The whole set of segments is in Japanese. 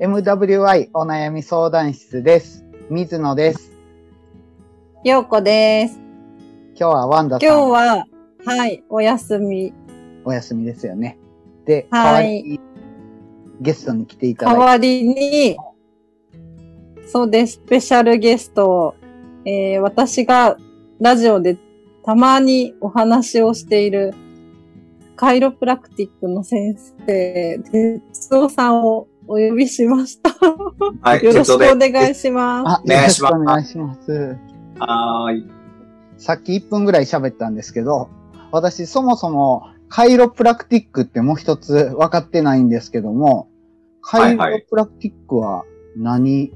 MWI お悩み相談室です。水野です。ようこです。今日はワンダさん今日は、はい、お休み。お休みですよね。で、はい代わりにゲストに来ていただいて、代わりに、そうです、スペシャルゲストを、えー私がラジオでたまにお話をしているカイロプラクティックの先生、哲夫さんをお呼びしました。はい、よろしくお願いします。あ、お願いしますお願いします。はーい。さっき1分ぐらい喋ったんですけど、私そもそもカイロプラクティックってもう一つ分かってないんですけども、カイロプラクティックは何、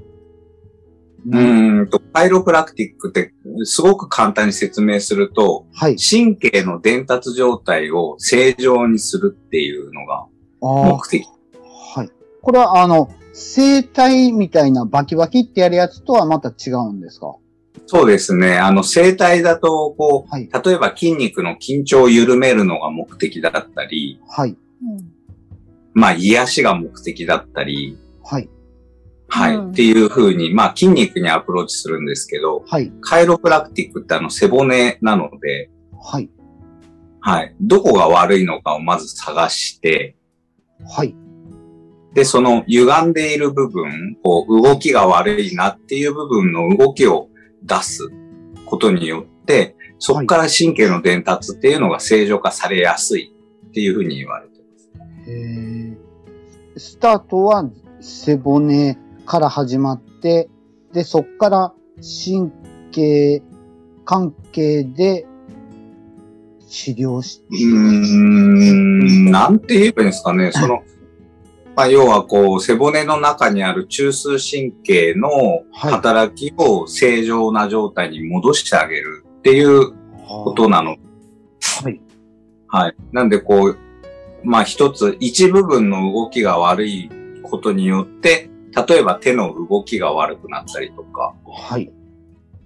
うーんと、カイロプラクティックってすごく簡単に説明すると、はい。神経の伝達状態を正常にするっていうのが目的。はい。これはあの、生体みたいなバキバキってやるやつとはまた違うんですか？そうですね。あの、生体だと、こはい。う、例えば筋肉の緊張を緩めるのが目的だったり、はい。まあ、癒しが目的だったり、はい。はい、うんっていう風に、まあ、筋肉にアプローチするんですけど、はい。カイロプラクティックってあの、背骨なので、はい。はい。どこが悪いのかをまず探して、はい。で、その歪んでいる部分、こう、動きが悪いなっていう部分の動きを出すことによって、そこから神経の伝達っていうのが正常化されやすいっていうふうに言われてます。えー、スタートは背骨から始まって、で、そっから神経関係で治療し、うーん、なんて言えばいいんですかね。その、まあ、要はこう、背骨の中にある中枢神経のはい働きを正常な状態に戻してあげるっていうことなのはい。はい。なんでこう、まあ一つ、一部分の動きが悪いことによって、例えば手の動きが悪くなったりとか、はい。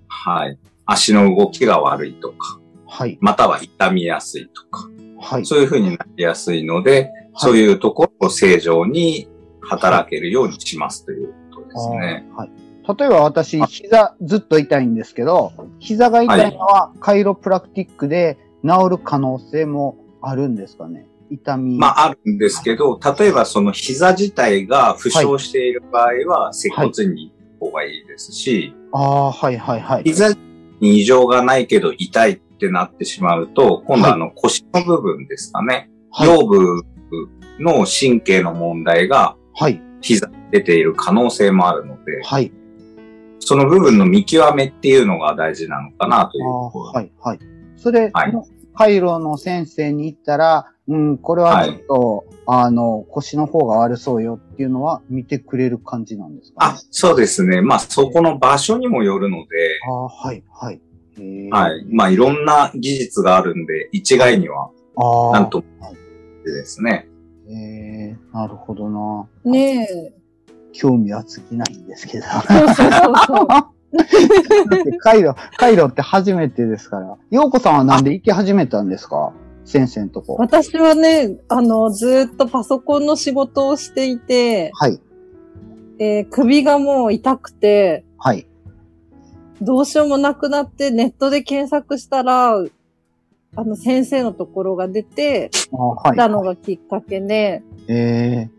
はい。足の動きが悪いとか、はい。または痛みやすいとか、はい。そういうふうになりやすいので、はいそういうところを正常に働けるようにしますということですね。はい。例えば私、膝ずっと痛いんですけど、膝が痛いのはカイロプラクティックで治る可能性もあるんですかね？痛み。まあ、あるんですけど、例えばその膝自体が負傷している場合は、接骨院に行った方がいいですし、ああ、はいはいはい。膝に異常がないけど痛いってなってしまうと、今度はあの腰の部分ですかね。はい。腰部の神経の問題がはい。膝に出ている可能性もあるので、はい。その部分の見極めっていうのが大事なのかなというあところ。ーはい、はい。それ、はいカイロの先生に言ったら、うん、これはちょっと、あの、腰の方が悪そうよっていうのは見てくれる感じなんですかあね。、そうですね。まあ、そこの場所にもよるので、ああ、はい、はい。はい。まあ、いろんな技術があるんで、一概には、ああ。なんともですね。ええなるほどな。ねえ。興味は尽きないんですけど。そうそうそうそう。カイロ、カイロって初めてですから。ようこさんはなんで行き始めたんですか？先生のとこ。私はね、あの、ずーっとパソコンの仕事をしていて、はい、えー首がもう痛くて、はい。どうしようもなくなって、ネットで検索したら、あの、先生のところが出て、あはい。たのがきっかけで、ええ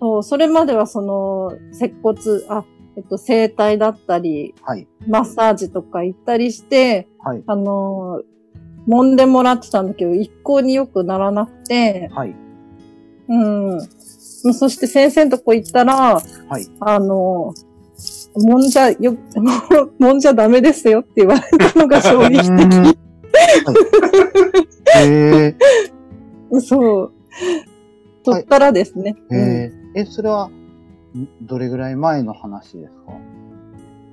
そうそれまではその、接骨、あ、えっと、整体だったり、はい、マッサージとか行ったりして、はい、あの、揉んでもらってたんだけど、一向によくならなくて、はい、うん。そして先生のとこ行ったら、はい。あの、もんじゃ、よ、もんじゃダメですよって言われたのが衝撃的。はいえそう。そっからですね。ー、えー、え、それは、んどれぐらい前の話ですか？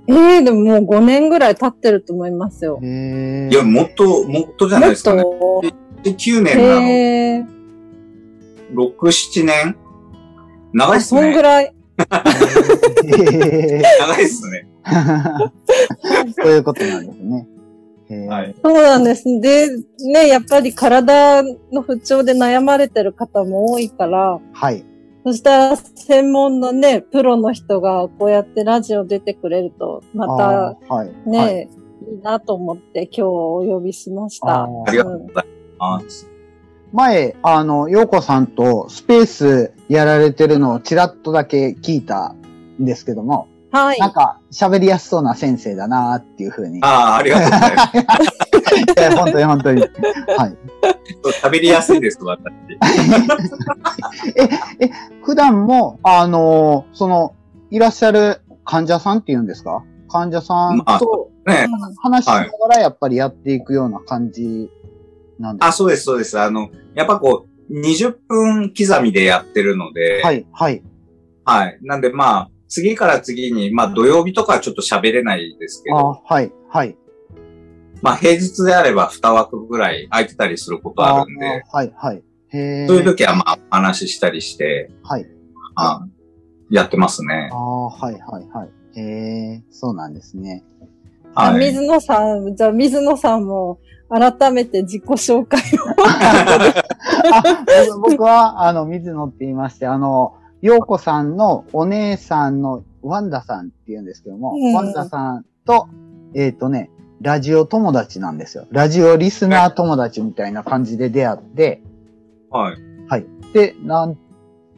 うん、えー、でももう5年ぐらい経ってると思いますよ。えー、いや、もっと、もっとじゃないですかね。と、9年なの。へー6、7年？長いあ、っすねそんぐ。らい？え長いっすね。ー そういうことなんですね。えーはい。そうなんです。で、ね、やっぱり体の不調で悩まれてる方も多いから、はい。そしたら、専門のね、プロの人がこうやってラジオ出てくれると、またあーはい。ね、はいい、いなと思って今日お呼びしました。あーありがとうございます。前、あの、洋子さんとスペースやられてるのをちらっとだけ聞いたんですけども、はい。なんか喋りやすそうな先生だなっていうふうに。ああ、ありがとうございます。いや本当に本当に。はい。喋りやすいです、私。普段も、あのその、いらっしゃる患者さんっていうんですか？患者さんまあとね。話しながらやっぱりやっていくような感じなんですあ、そうです、そうです。あの、やっぱこう、20分刻みでやってるので、はい、はい。はい。なんでまあ、次から次に、まあ土曜日とかはちょっと喋れないですけあど、はい、はい。まあ平日であれば2枠ぐらい空いてたりすることあるんで、あはい、はい。へーそういう時はまあお話ししたりして、はい。あやってますねあ。あ、はい、はい、はい。へえ、そうなんですね。はい。水野さん、じゃあ水野さんも改めて自己紹介を。僕は、あの、水野って言いまして、あの、陽子さんのお姉さんのワンダさんって言うんですけども、うんワンダさんと、えっ、とね、ラジオ友達なんですよ。ラジオリスナー友達みたいな感じで出会って、はい。はい。で、なん、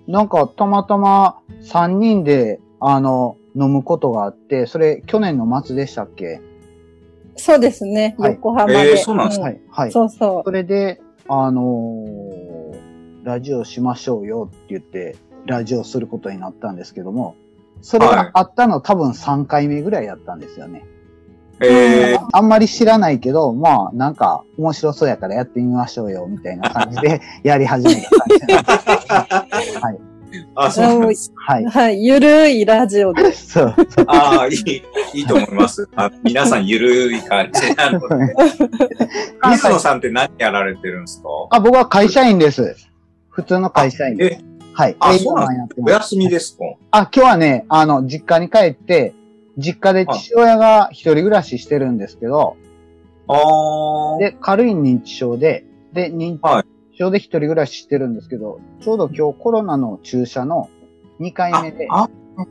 なんかたまたま3人で、あの、飲むことがあって、それ去年の末でしたっけ？そうですね。はい横浜で。えーそうなんですはい、はい。そうそう。それで、あのーラジオしましょうよって言って、ラジオすることになったんですけども、それはいがあったの多分3回目ぐらいやったんですよね。えー、あんまり知らないけど、まあ、なんか面白そうやからやってみましょうよ、みたいな感じで やり始めた感じなんです。はい。あ、そうなんです。はい。はい。ゆるいラジオで。そう。ああ、いい、いいと思います。あ皆さんゆるい感じなので。水野さんって何やられてるんですか？あ、僕は会社員です。普通の会社員です。え、はい。あ営業マンやってお。休みですか？あ、今日はね、あの、実家に帰って、実家で父親が一人暮らししてるんですけど、ああ。で、軽い認知症で、で、認はい知症で一人暮らししてるんですけど、ちょうど今日コロナの注射の2回目で、あ、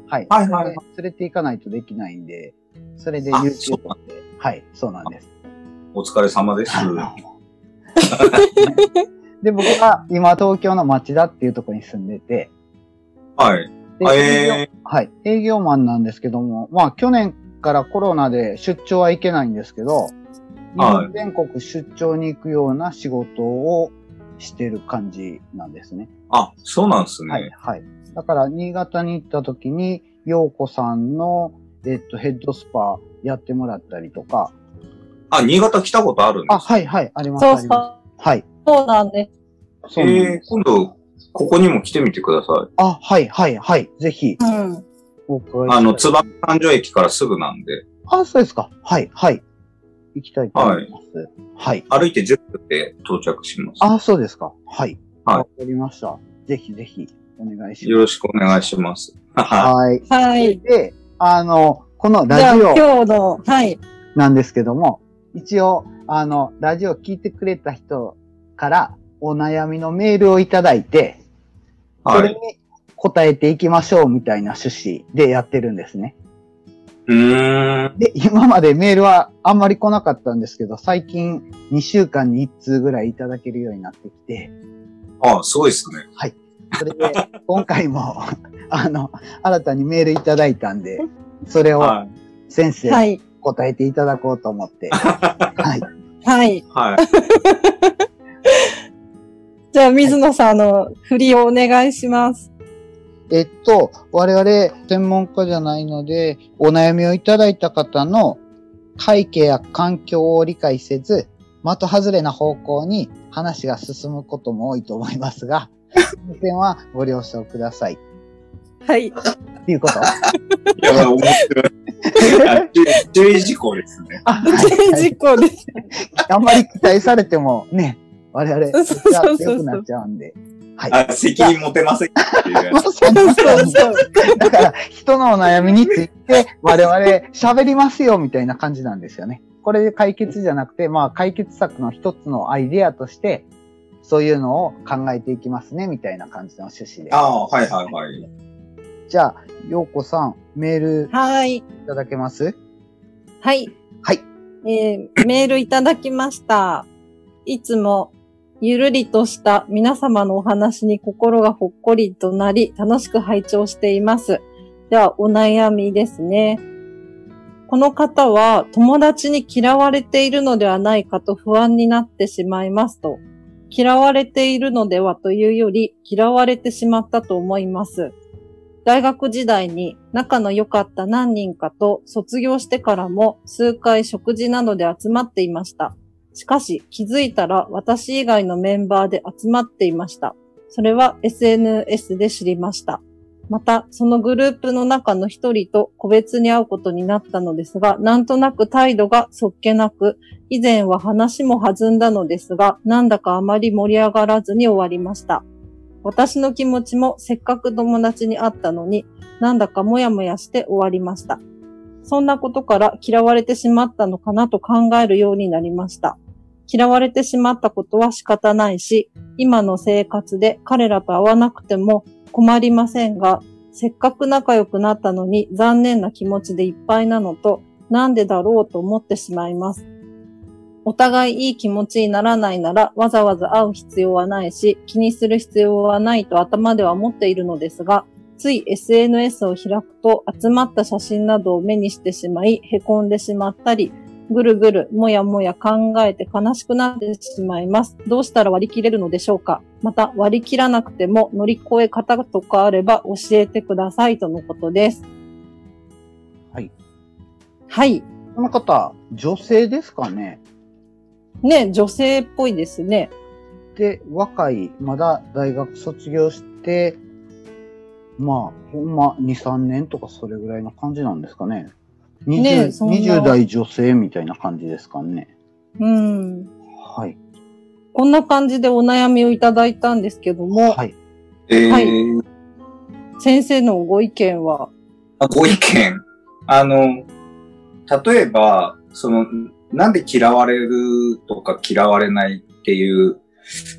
はい。はいはい連れて行かないとできないんで、それであ YouTube そうなんで、はい、そうなんです。お疲れ様です。で、僕は今東京の町田っていうところに住んでて、はい。であ営業えはい。営業マンなんですけども、まあ去年からコロナで出張はいけないんですけど、日はい本全国出張に行くような仕事をしてる感じなんですね。ー、あ、そうなんですね。はい、はい。だから新潟に行った時に、陽子さんの、えっと、ヘッドスパやってもらったりとか、あ、新潟来たことあるんであ、すはい、はい、あります、そうそありまう。す。はい。そうなんです。えー、です。今度、ここにも来てみてください。あ、はい、はい、はい。ぜひ、うん。あの、燕三条駅からすぐなんで、あ、そうですか。はい、はい。行きたいと思います。はい。歩いて10分で到着します。あ、そうですか。はい。はいわかりました。ぜひぜひ、お願いしよまろしくお願いします。す。はい。はい。で、あの、このラジオ今日の、はい。なんですけども、一応、あの、ラジオ聞いてくれた人からお悩みのメールをいただいて、そはい。れに答えていきましょうみたいな趣旨でやってるんですね。うーん。で、今までメールはあんまり来なかったんですけど、最近2週間に1通ぐらいいただけるようになってきて、あ、すごいですね。それで、今回も、あの、新たにメールいただいたんで、それをはい。先生、はい。答えていただこうと思って。はい。はい。はい。じゃあ水野さん、あの、振りをお願いします。えっと、我々専門家じゃないので、お悩みをいただいた方の背景や環境を理解せず、的外れな方向に話が進むことも多いと思いますが、その点はご了承ください。はい。っていうこと？いや、面白い。あ注注意事項ですね。あ、はい事故です。あんまり期待されてもね、我々、そうそうそうそう強くなっちゃうんで。はい。あ、責任持てませんっていうそう。だから、人のお悩みについて、我々喋りますよ、みたいな感じなんですよね。これで解決じゃなくて、まあ、解決策の一つのアイデアとして、そういうのを考えていきますね、みたいな感じの趣旨で。ああ、はいはいはい。じゃあ、ようこさん、メールはい。いただけます？はい。はい。えーメールいただきました。いつも、ゆるりとした皆様のお話に心がほっこりとなり、楽しく拝聴しています。では、お悩みですね。この方は、友達に嫌われているのではないかと不安になってしまいますと。嫌われているのではというより、嫌われてしまったと思います。大学時代に仲の良かった何人かと卒業してからも数回食事などで集まっていました。しかし気づいたら私以外のメンバーで集まっていました。それは SNS で知りました。また、そのグループの中の一人と個別に会うことになったのですが、なんとなく態度がそっけなく、以前は話も弾んだのですが、なんだかあまり盛り上がらずに終わりました。私の気持ちもせっかく友達に会ったのに、なんだかもやもやして終わりました。そんなことから嫌われてしまったのかなと考えるようになりました。嫌われてしまったことは仕方ないし、今の生活で彼らと会わなくても困りませんが、せっかく仲良くなったのに残念な気持ちでいっぱいなのと、なんでだろうと思ってしまいます。お互いいい気持ちにならないならわざわざ会う必要はないし、気にする必要はないと頭では思っているのですが、つい SNS を開くと集まった写真などを目にしてしまい、凹んでしまったり、ぐるぐる、もやもや考えて悲しくなってしまいます。どうしたら割り切れるのでしょうか？また割り切らなくても乗り越え方とかあれば教えてくださいとのことです。はい。はい。この方、女性ですかね？ね、女性っぽいですね。で、若い、まだ大学卒業して、まあ、ほんま、2、3年とかそれぐらいの感じなんですかね。20, ねえそんな20代女性みたいな感じですかね。うん。はい。こんな感じでお悩みをいただいたんですけども、はい。えーはい先生のご意見は？あご意見。あの、例えば、その、なんで嫌われるとか嫌われないっていう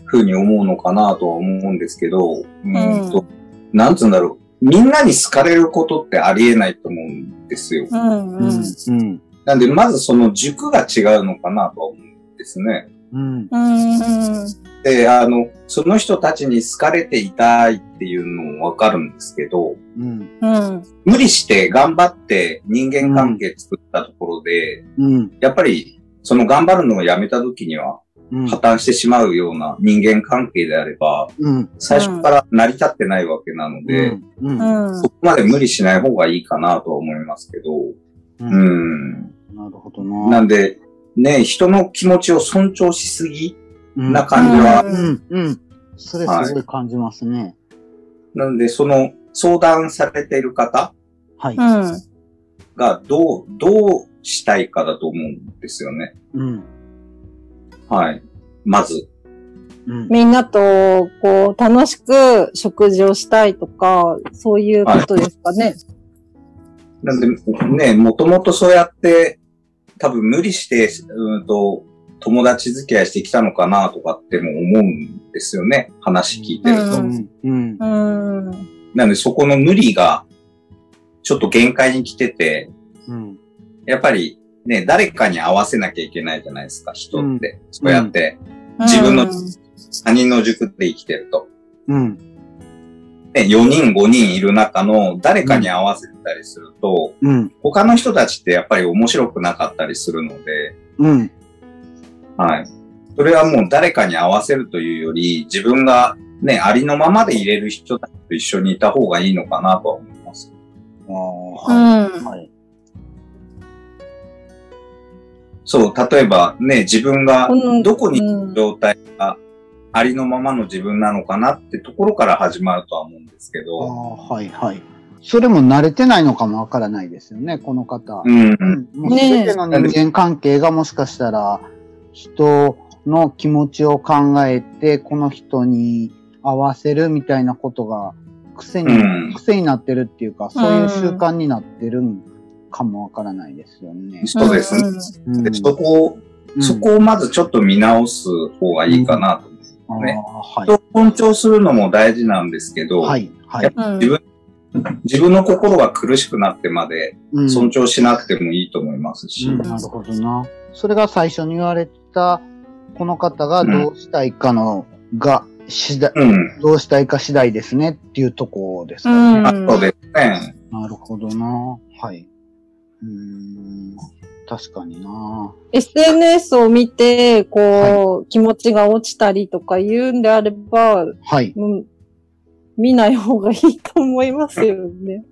ふうに思うのかなとは思うんですけど、うんと、なんつうんだろう。みんなに好かれることってありえないと思うんですよ。うんうん。うん。なんで、まずその軸が違うのかなとは思うんですね。うん。うん。で、あの、その人たちに好かれていたいっていうのもわかるんですけど、うん。うん。無理して頑張って人間関係作ったところで、うん。やっぱりその頑張るのをやめた時にはうん。破綻してしまうような人間関係であれば、うん。最初から成り立ってないわけなので、うん。うん。うんそこまで無理しない方がいいかなとは思いますけど、う。うんん。なるほどな。なんで、ね、人の気持ちを尊重しすぎうんな感じは、うん。うん。それすごい感じますね。なので、その相談されている方。がどう、どうしたいかだと思うんですよね。うん。はい。まず。うん。みんなと、こう、楽しく食事をしたいとか、そういうことですかね。なんで、ね、もともとそうやって、多分無理して、うんと、友達付き合いしてきたのかなとかっても思うんですよね。話聞いてると。うんうん。うん。なので、そこの無理が、ちょっと限界に来てて、うん。やっぱりね、誰かに合わせなきゃいけないじゃないですか、人って。そうやって、自分の他人の塾で生きてると。うん。ね、4人5人いる中の誰かに合わせたりすると、うん。他の人たちってやっぱり面白くなかったりするので、うん。はい。それはもう誰かに合わせるというより、自分がね、ありのままで入れる人たちと一緒にいた方がいいのかなとは思います。ああ、うはい。ん。はい。そう、例えばね、自分がうんどこに状態がありのままの自分なのかなってところから始まるとは思うんですけあど、あ、はい、はい。それも慣れてないのかもわからないですよね、この方。うん。うん。もうすべての人間関係がもしかしたら、人の気持ちを考えて、この人に合わせるみたいなことが癖に、うん癖になってるっていうか、そういう習慣になってるんかもわからないですよね。そうですね。うんでそこを、うんそこをまずちょっと見直す方がいいかなと思いねはい人。を尊重するのも大事なんですけど、はい。はい。うん自分自分の心が苦しくなってまでうん尊重しなくてもいいと思いますし、うんなるほどな。それが最初に言われた、この方がどうしたいかのが、次第、うん。どうしたいか次第ですねっていうとこですかね。うんあそうですね。なるほどな。はい。うーん。確かにな。SNS を見て、こう、気持ちが落ちたりとか言うんであれば、はい。うん見ない方がいいと思いますよね。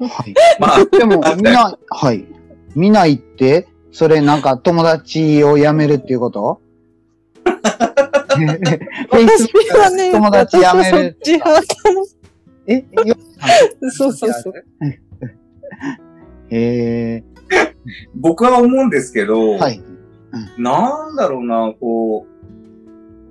はい。まあ、でも、見ない、はい。見ないって、それなんか友達を辞めるっていうこと？私はね、友達辞める。えよ そうそうそう。へえ 僕は思うんですけど、はい。なんだろうな、こ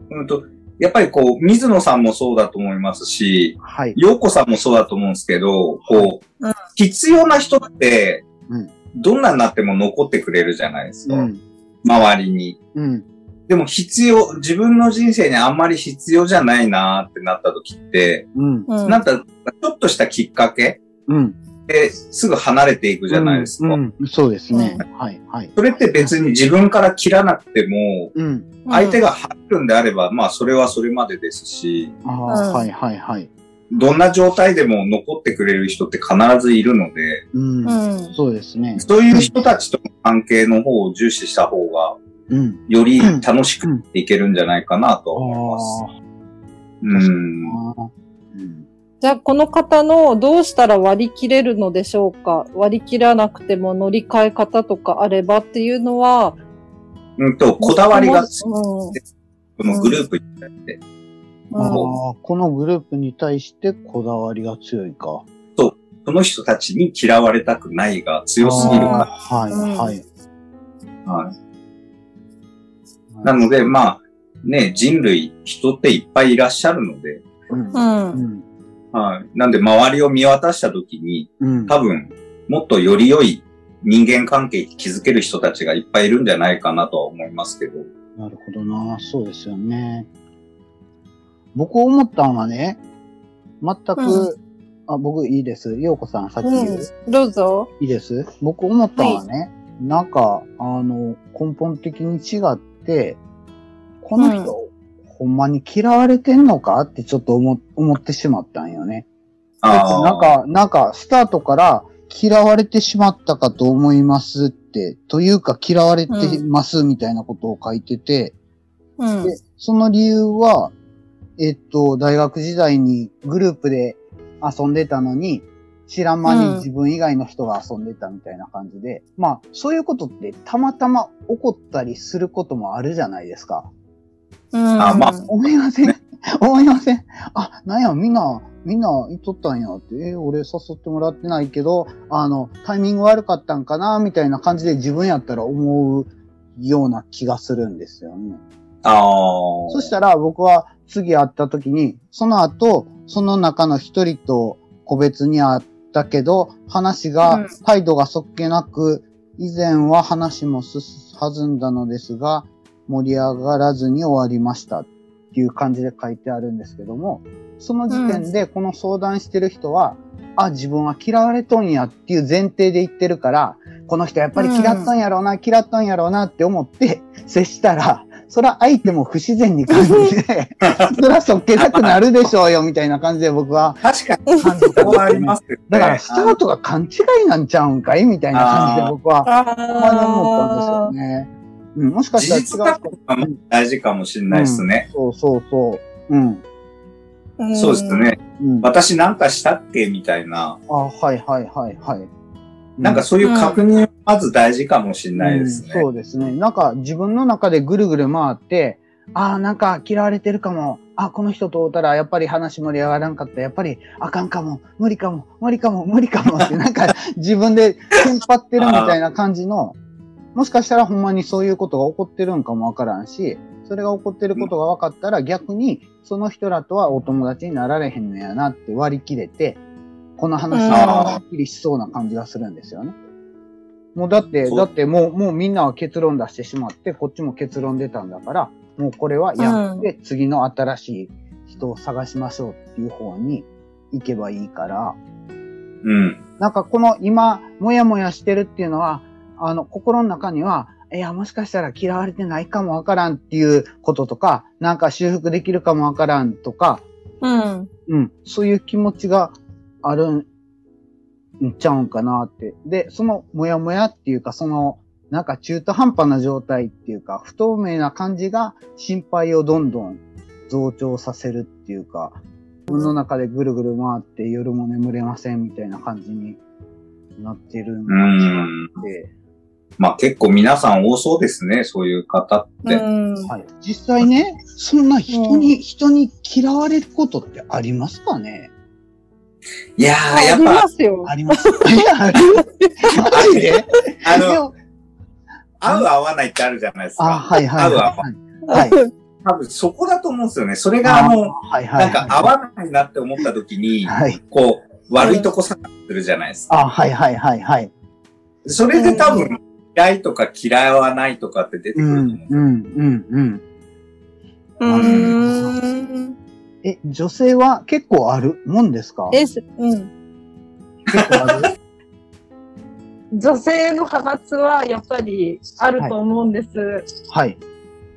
う、うんと、やっぱりこう、水野さんもそうだと思いますし、はい。陽子さんもそうだと思うんですけど、こう、うん必要な人ってうん、どんなになっても残ってくれるじゃないですか。うん。周りに。うん。でも必要、自分の人生にあんまり必要じゃないなってなった時って、うん。うんなんか、ちょっとしたきっかけうん。ですぐ離れていくじゃないですか。うん。うんそうですね。はい。はい。それって別に自分から切らなくても、うん。相手が入るんであれば、まあそれはそれまでですし、あはい。はい。はい。どんな状態でも残ってくれる人って必ずいるので、うん。うん。そうですね。そういう人たちとの関係の方を重視した方が、うん。より楽しくいけるんじゃないかなと思います。あうん。あ。うん。じゃあ、この方のどうしたら割り切れるのでしょうか？割り切らなくても乗り換え方とかあればっていうのは、うんと、こだわりが強い、うんこのグループに対して。うんああ、このグループに対してこだわりが強いか。その人たちに嫌われたくないが強すぎるかはい。うんはい。ら。はいなので、まあ、ね、人類、人っていっぱいいらっしゃるので、うん。う。うんん。はい。なんで、周りを見渡したときに、うん。多分、もっとより良い人間関係に築ける人たちがいっぱいいるんじゃないかなとは思いますけど。なるほどな。そうですよね。僕思ったのはね、全く、うあ、僕いいです。ようこさんさっき言う。うん。どうぞ。いいです？僕思ったのはね、なんか、あの、根本的に違って、この人、ほんまに嫌われてんのかってちょっと思思ってしまったんよね。なんか、なんか、スタートから嫌われてしまったかと思いますって、というか嫌われてますみたいなことを書いてて、うん。で、その理由は、えっと、大学時代にグループで遊んでたのに、知らん間に自分以外の人が遊んでたみたいな感じで、まあ、そういうことってたまたま起こったりすることもあるじゃないですか。うん。あまあ。思いません。思いません。あ、なんや、みんな、みんな言っとったんや。って、えー俺誘ってもらってないけど、あの、タイミング悪かったんかな？みたいな感じで自分やったら思うような気がするんですよね。ああ。そしたら僕は次会った時に、その後、その中の一人と個別に会ったけど、話うん。が、態度がそっけなく、以前は話も進弾んだのですが、盛り上がらずに終わりましたっていう感じで書いてあるんですけども、その時点でこの相談してる人は、あ、自分は嫌われとんやっていう前提で言ってるから、この人やっぱり嫌っとんやろうな、嫌っとんやろうなって思って接したら、そら相手も不自然に感じて、そらそっけなくなるでしょうよみたいな感じで僕は確かに、感じあ。ります。だからスタートが勘違いなんちゃうんかい？みたいな感じで僕は、まに思ったんですよね。うん、もしか事したら違う大事かもしれないですね。そうそうそう。うん。ーそうです。ね。うん、私なんかしたっけみたいな。あ、はいはいはいはい。なんかそういう確認はまず大事かもしれないですね。うんそうですね。なんか自分の中でぐるぐる回って、ああ、なんか嫌われてるかも。あ、この人と会ったらやっぱり話盛り上がらんかった。やっぱりあかんかも。無理かも。無理かも。無理かもって、なんか自分でテンパってるみたいな感じの、もしかしたらほんまにそういうことが起こってるんかもわからんし、それが起こってることが分かったら逆にその人らとはお友達になられへんのやなって割り切れて、この話がはっきりしそうな感じがするんですよね。もうだって、だってもう、もうみんなは結論出してしまって、こっちも結論出たんだから、もうこれはやって、次の新しい人を探しましょうっていう方に行けばいいから、うん。なんかこの今、もやもやしてるっていうのは、あの、心の中には、いや、もしかしたら嫌われてないかもわからんっていうこととか、なんか修復できるかもわからんとか、うん。うん、そういう気持ちがあるんちゃうんかなって。で、そのもやもやっていうか、その、なんか中途半端な状態っていうか、不透明な感じが心配をどんどん増長させるっていうか、自分の中でぐるぐる回って夜も眠れませんみたいな感じになってるんうだん。って。まあ結構皆さん多そうですね、そういう方って。うん。はい。実際ね、そんな人に、人に嫌われることってありますかね？いやあー、やっりまぱ、すよ。あります。いや、あるマジであの、合う合わないってあるじゃないですか。あ、はいはい合う合わはない。い。はい。多分そこだと思うんですよね。それがあの、はいはい。なんか合わないなって思った時に、はい。こう、悪いとこ探するじゃないですか。あ、はいはいはいはい。それで多分、嫌いとか嫌わないとかって出てくうん、ると思う。うん、うん、うん。うーん。え、女性は結構あるもんですか？え、すうん。結構ある？女性の派閥はやっぱりあると思うんです。はい。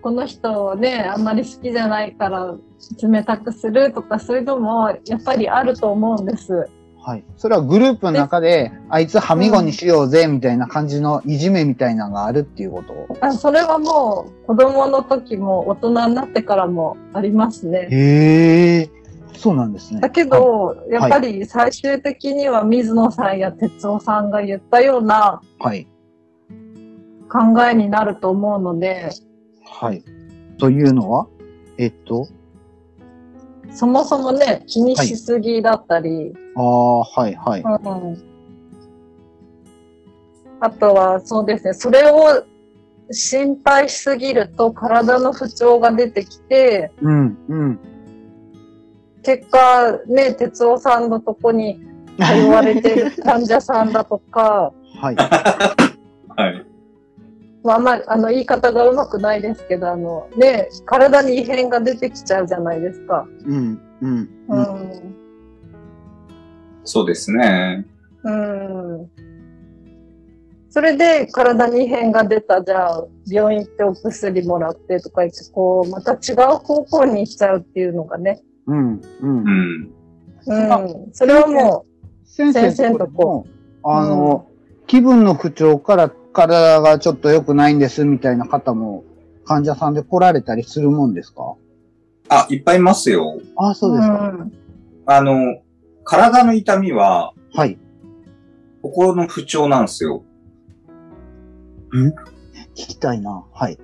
この人をね、あんまり好きじゃないから冷たくするとかそういうのもやっぱりあると思うんです。はい。それはグループの中で、あいつはみごにしようぜ、みたいな感じのいじめみたいなのがあるっていうこと？あそれはもう子供の時も大人になってからもありますね。へえ、そうなんですね。だけど、やっぱり最終的には水野さんや哲夫さんが言ったようなはい。考えになると思うので、はい。というのは？えっと、そもそもね、気にしすぎだったり、ああ、はいはい。うんあとは、そうですね、それを心配しすぎると体の不調が出てきて、うん、うん。結果、ね、哲夫さんのとこに通われてる患者さんだとか、はい。はい。まあ、あんまり、あの、言い方がうまくないですけど、あの、ね、体に異変が出てきちゃうじゃないですか。うん、うん。ううんん。そうですね。うん。それで体に異変が出た、じゃあ、病院行ってお薬もらってとか言って、こう、また違う方向に行っちゃうっていうのがね。うん、う。うんん。うん。それはも先先生のともこ、あの、気分の不調から体がちょっと良くないんですみたいな方も患者さんで来られたりするもんですか？あ、いっぱいいますよ。あそうですか。ん。あの、体の痛みははい。心の不調なんですよ。聞きたいな。はい。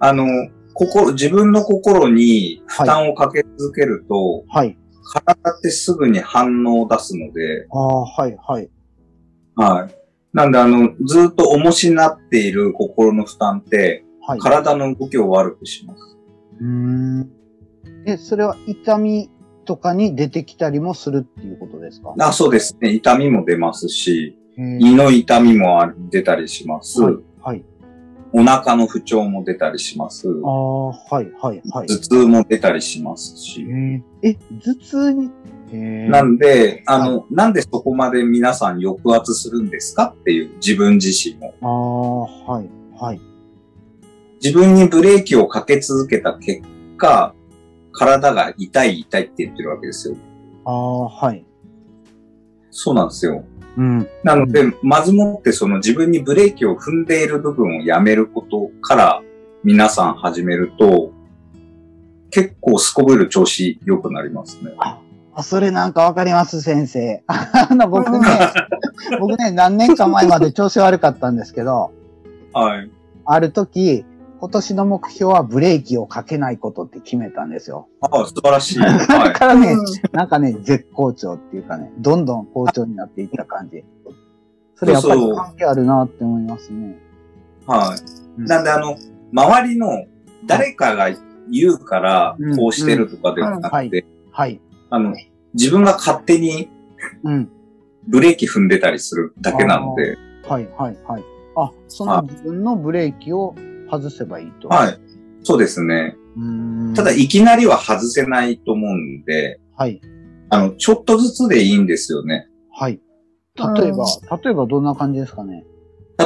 あの、心、自分の心に負担をかけ続けると、はい。体ってすぐに反応を出すので、ああ、はい、はい。はい。なんで、あの、ずっと重しになっている心の負担って、はい。体の動きを悪くします。うーん。え、それは痛みとかに出てきたりもするっていうことですか？あ、そうですね。痛みも出ますし、胃の痛みもあ出たりします。はい。はい。お腹の不調も出たりします。ああ、はい、はい、はい。頭痛も出たりしますし。え、頭痛に？なんで、あの、なんでそこまで皆さん抑圧するんですかっていう自分自身を。ああ、はい、はい。自分にブレーキをかけ続けた結果、体が痛い痛いって言ってるわけですよ。ああ、はい。そうなんですよ。うん。なので、まずもってその自分にブレーキを踏んでいる部分をやめることから皆さん始めると、結構すこぶる調子良くなりますね。あ、それなんかわかります、先生。あの、僕ね、僕ね、何年か前まで調子悪かったんですけど、はい。ある時、今年の目標はブレーキをかけないことって決めたんですよ。ああ、素晴らしい。は だからね、うんなんかね、絶好調っていうかね、どんどん好調になっていった感じ。それやっぱり関係あるなって思いますね。い。はい。うんなんであの、周りの誰かが言うからうんこうしてるとかではなくて、はい。あの、自分が勝手にうん。ブレーキ踏んでたりするだけなので、はい、はい、はい。あ、その自分のブレーキを外せばいいと。はい。そうですね。ただ、いきなりは外せないと思うんで、はい。あの、ちょっとずつでいいんですよね。はい。例えば、例えばどんな感じですかね？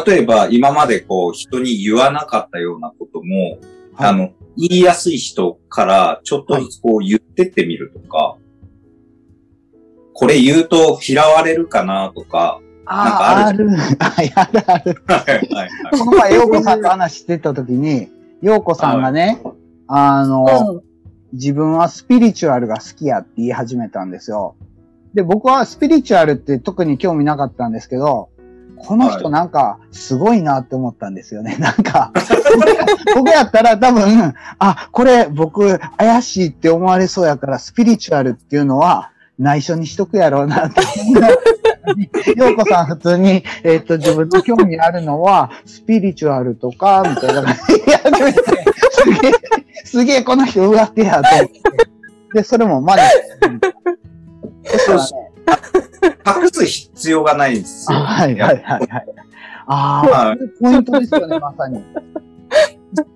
例えば、今までこう、人に言わなかったようなことも、はいあの、言いやすい人から、ちょっとずつこう言ってってみるとか、これ言うと嫌われるかなとかあある。はい、あるある。はいはいはい。この前、ようこさんと話してた時に、ようこさんがね、あの、うん。自分はスピリチュアルが好きやって言い始めたんですよ。で、僕はスピリチュアルって特に興味なかったんですけど、この人なんかすごいなって思ったんですよね。なんか、僕やったら多分、あ、これ僕怪しいって思われそうやからスピリチュアルっていうのは内緒にしとくやろうなって。ようこさん普通に、えっ、と、自分の興味あるのは、スピリチュアルとか、みたいな感じでやってて、すげえ、すげえこの人上手やと思って。で、それもマジで。そうそう隠す必要がないんですよ。はい、はい、はい、はい。ああ、はいポイントですよね、まさに。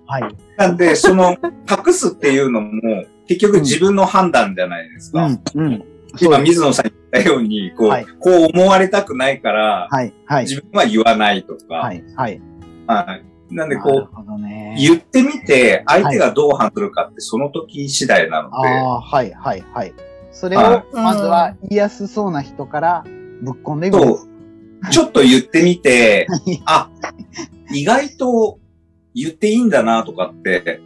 はい。なんで、その、隠すっていうのも、結局自分の判断じゃないですか。うん、うん。今、水野さんに言ったように、こう、はいこう思われたくないから、はい、はい。自分は言わないとか、はい、はい。はい。なんで、こほどねう、。言ってみて、相手がどう反するかってその時次第なので、ああ、はい、はい、はい。それをは、まずは言いやすそうな人からぶっ込んでみる。そう、ちょっと言ってみて、あ、意外と言っていいんだなとかって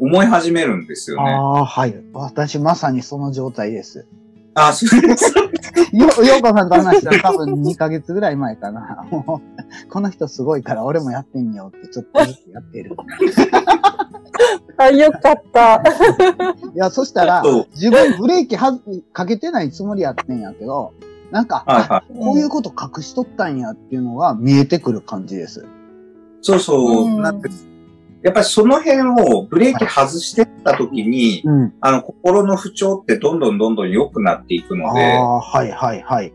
思い始めるんですよね。ああ、はい。私まさにその状態です。あ、そうです。よ、ようこさんと話したら多分2ヶ月ぐらい前かな。もう、この人すごいから俺もやってみようってちょっとずつやってる。あ、よかった。いや、そしたら自分ブレーキはずかけてないつもりやってんやけど、なんか、はいはい。あこういうこと隠しとったんやっていうのが見えてくる感じです。そうそう。うんなんてやっぱりその辺をブレーキ外してった時に、うん。あの、心の不調ってどんどんどんどん良くなっていくので、ああ、はいはいはい。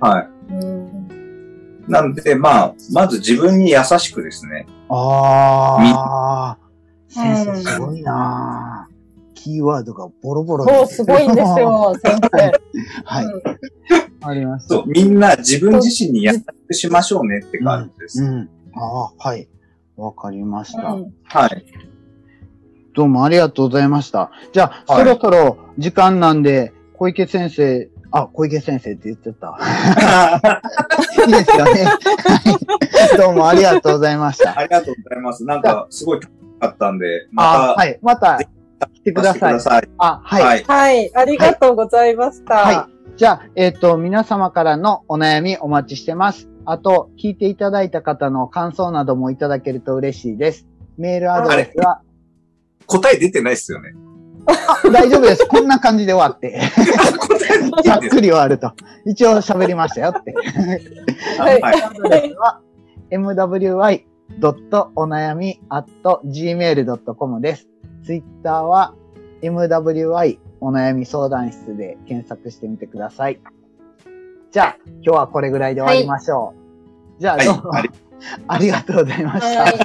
はうんい。なんで、まあ、まず自分に優しくですね。ああ、先うん生すごいなーキーワードがボロボロそう、すごいんです。よ、先生。はい。うんありました。そう、みんな自分自身に優しくしましょうねって感じです。うん。ああ、はい。わかりました。うんはい。どうもありがとうございました。じゃあ、はいそろそろ時間なんで、小池先生、あ、小池先生って言っちゃった。いいですかね。はい。どうもありがとうございました。ありがとうございます。なんか、すごい楽しかったんで、また、あはい。また来てください。さい。あ、はい。はい。はい、ありがとうございました。はじゃあ、えっ、と、皆様からのお悩みお待ちしてます。あと、聞いていただいた方の感想などもいただけると嬉しいです。メールアドレスは、答え出てないっすよね。あ大丈夫です。こんな感じで終わって。ざっくり終わると。一応喋りましたよって。はいはい。アドレスは、mwy.onayami.gmail.com です。ツイッターは、mwy お悩み相談室で検索してみてください。じゃあ、今日はこれぐらいで終わりましょう。じゃあ、はいどうも、ありありがとうございました。はい。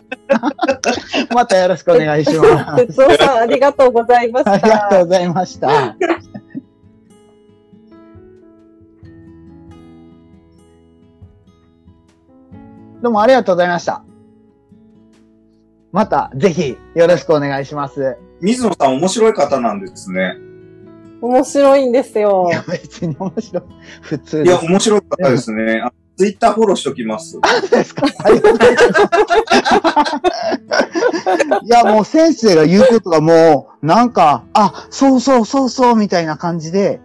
またよろしくお願いします。哲夫さん、ありがとうございました。ありがとうございました。どうもありがとうございました。また、ぜひ、よろしくお願いします。水野さん面白い方なんですね。面白いんですよい。や、別に面白い。普通いや。面白い方ですね。あツイッターフォローしときます。そうですかいます。いや、もう先生が言うことがもう、なんか、あ、そうそうそうそう、みたいな感じで、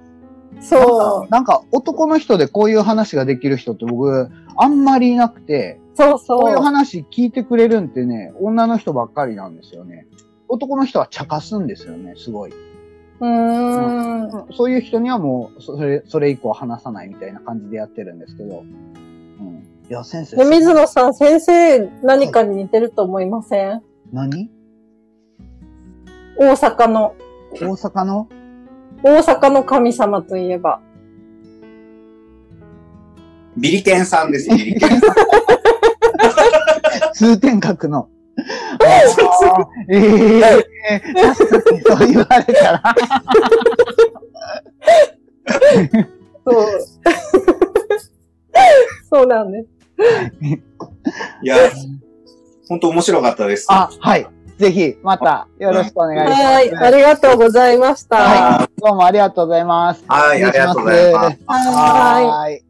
そなんか男の人でこういう話ができる人って僕、あんまりいなくて、う。そうそう。こういう話聞いてくれるんってね、女の人ばっかりなんですよね。男の人は茶化すんですよね、すごい。うーん。そういう人にはもう、それ、それ以降話さないみたいな感じでやってるんですけど。うん。いや、先生。で、水野さん、先生、何かに似てると思いません？何？大阪の、大阪の？大阪の神様といえば。ビリケンさんです、ビリケンさん。通天閣の。ええ確かにそう言われたら。そう。そうなんです。いや、本当面白かったです。あ、はい。ぜひ、また、よろしくお願いします。はい。ありがとうございました。はい。どうもありがとうございます。はい、ありがとうございます。はい。